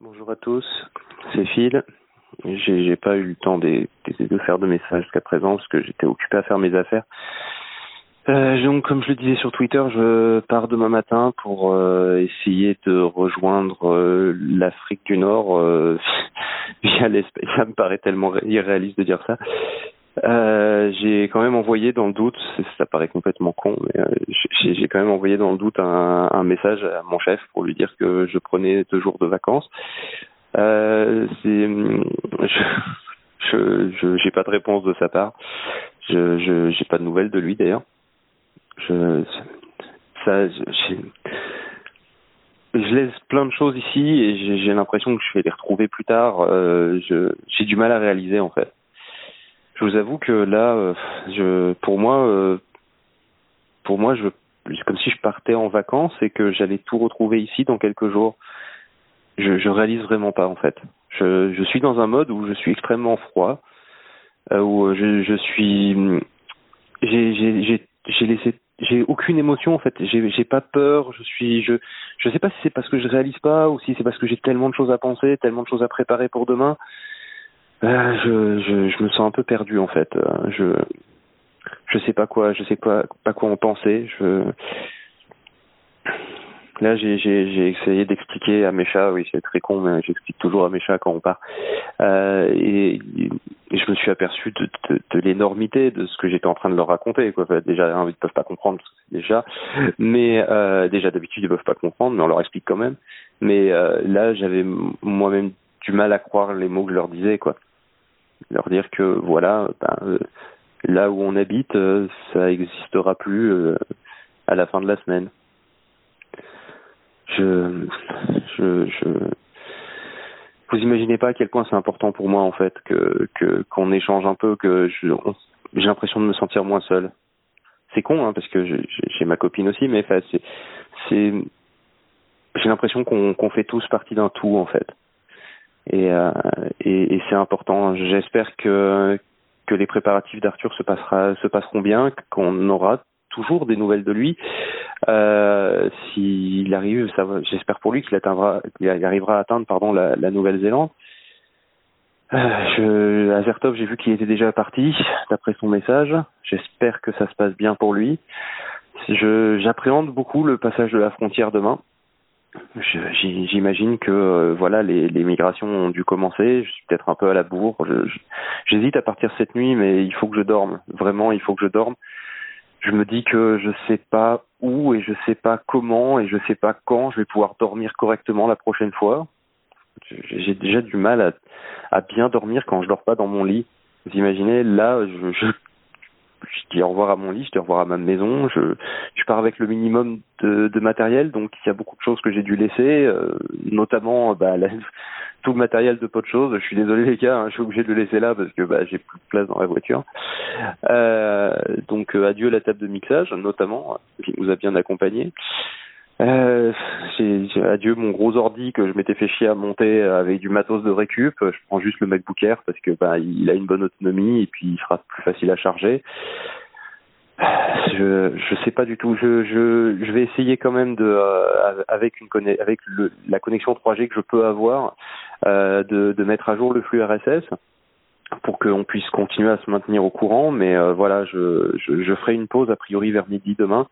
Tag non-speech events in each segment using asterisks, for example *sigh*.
Bonjour à tous, c'est Phil. J'ai pas eu le temps de, de, faire de messages jusqu'à présent parce que j'étais occupé à faire mes affaires. Euh, donc, comme je le disais sur Twitter, je pars demain matin pour euh, essayer de rejoindre euh, l'Afrique du Nord *laughs* via l'Espagne. Ça me paraît tellement irréaliste de dire ça. Euh, j'ai quand même envoyé dans le doute, ça paraît complètement con, mais j'ai j'ai quand même envoyé dans le doute un, message à mon chef pour lui dire que je prenais deux jours de vacances. Euh, *laughs* je, j'ai pas de réponse de sa part. Je, j'ai pas de nouvelles de lui d'ailleurs. Je, laisse plein de choses ici et j'ai, l'impression que je vais les retrouver plus tard. Euh, j'ai du mal à réaliser en fait. Je vous avoue que là, euh, je, pour moi, euh, pour moi, je, comme si je partais en vacances et que j'allais tout retrouver ici dans quelques jours. Je, je réalise vraiment pas en fait. Je, je suis dans un mode où je suis extrêmement froid, euh, où je, je suis, j'ai, j'ai, j'ai, j'ai laissé, j'ai aucune émotion en fait. J'ai, j'ai pas peur. Je suis, je, je sais pas si c'est parce que je réalise pas ou si c'est parce que j'ai tellement de choses à penser, tellement de choses à préparer pour demain. Euh, je, je, je me sens un peu perdu en fait. Euh, Je, je sais pas quoi, je sais pas, pas quoi en penser. Je, là j'ai, j'ai, essayé d'expliquer à mes chats, oui c'est très con, mais j'explique toujours à mes chats quand on part. Euh, et, je me suis aperçu de, de, l'énormité de ce que j'étais en train de leur raconter. Quoi. Déjà, hein, ils peuvent pas comprendre déjà, mais déjà d'habitude ils peuvent pas comprendre, mais on leur explique quand même. Mais là, j'avais moi-même du mal à croire les mots que je leur disais, quoi. Leur dire que voilà, ben, euh, là où on habite, euh, ça existera plus euh, à la fin de la semaine. Je, je, je, vous imaginez pas à quel point c'est important pour moi en fait que qu'on échange un peu, que j'ai l'impression de me sentir moins seul. C'est con hein, parce que j'ai ma copine aussi, mais c'est j'ai l'impression qu'on qu'on fait tous partie d'un tout en fait. Et euh, et, et c'est important. J'espère que que les préparatifs d'Arthur se passera se passeront bien, qu'on aura toujours des nouvelles de lui. Euh, S'il arrive, j'espère pour lui qu'il atteindra, qu'il arrivera à atteindre pardon la, la Nouvelle-Zélande. Euh, j'ai vu qu'il était déjà parti, d'après son message. J'espère que ça se passe bien pour lui. Je, j'appréhende beaucoup le passage de la frontière demain. J'imagine que euh, voilà, les, migrations ont dû commencer. Je suis peut-être un peu à la bourre. J'hésite à partir cette nuit, mais il faut que je dorme. Vraiment, il faut que je dorme. Je me dis que je sais pas où et je sais pas comment et je sais pas quand je vais pouvoir dormir correctement la prochaine fois. J'ai déjà du mal à, bien dormir quand je dors pas dans mon lit. Vous imaginez, là, je, je dis au revoir à mon lit, je dis au revoir à ma maison, je, je pars avec le minimum de, de matériel, donc il y a beaucoup de choses que j'ai dû laisser, euh, notamment bah, la- *laughs* tout le matériel de peu de choses. Je suis désolé les gars, hein, je suis obligé de le laisser là parce que bah, j'ai plus de place dans la voiture. Euh, donc euh, adieu la table de mixage, notamment, qui nous a bien accompagnés. Euh, j'ai- adieu mon gros ordi que je m'étais fait chier à monter avec du matos de récup. Je prends juste le MacBook Air parce que bah, il a une bonne autonomie et puis il sera plus facile à charger. Je je sais pas du tout. Je je je vais essayer quand même de euh, avec une conne- avec la connexion 3G que je peux avoir euh, de de mettre à jour le flux RSS pour qu'on puisse continuer à se maintenir au courant. Mais euh, voilà, je, je je ferai une pause a priori vers midi demain. De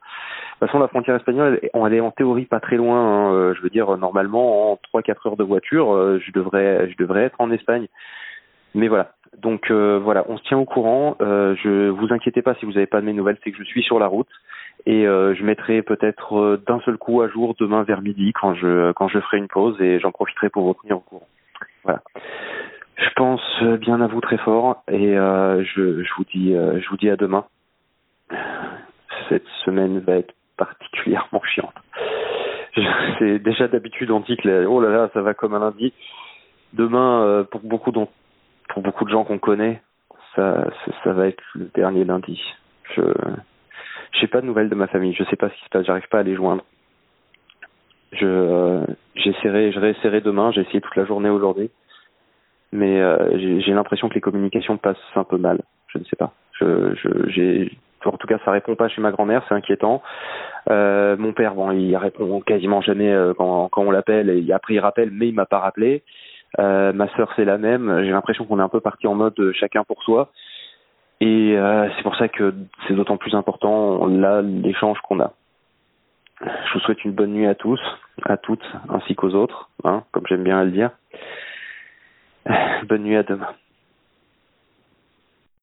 toute façon, la frontière espagnole, elle, est en théorie pas très loin. hein. Euh, Je veux dire, normalement, en 3-4 heures de voiture, euh, je devrais, je devrais être en Espagne. Mais voilà. Donc euh, voilà, on se tient au courant. Euh, je vous inquiétez pas si vous n'avez pas de mes nouvelles, c'est que je suis sur la route et euh, je mettrai peut-être euh, d'un seul coup à jour demain vers midi quand je quand je ferai une pause et j'en profiterai pour vous tenir au courant. Voilà. Je pense euh, bien à vous très fort et euh, je, je vous dis euh, je vous dis à demain. Cette semaine va être particulièrement chiante. C'est *laughs* déjà d'habitude on dit que oh là là ça va comme un lundi. Demain euh, pour beaucoup pour beaucoup de gens qu'on connaît ça, ça ça va être le dernier lundi. Je j'ai pas de nouvelles de ma famille. Je sais pas ce qui se passe. J'arrive pas à les joindre. Je euh, j'essaierai je réessaierai demain. J'ai essayé toute la journée aujourd'hui mais euh, j'ai l'impression que les communications passent un peu mal. Je ne sais pas. Je, je, en tout cas, ça répond pas chez ma grand-mère, c'est inquiétant. Euh, mon père, bon, il répond quasiment jamais euh, quand, on l'appelle. Et après, il rappelle, mais il m'a pas rappelé. Ma sœur, c'est la même. J'ai l'impression qu'on est un peu parti en mode chacun pour soi. Et c'est pour ça que c'est d'autant plus important là l'échange qu'on a. Je vous souhaite une bonne nuit à tous, à toutes, ainsi qu'aux autres, hein, comme j'aime bien le dire. *laughs* Bonne nuit à demain.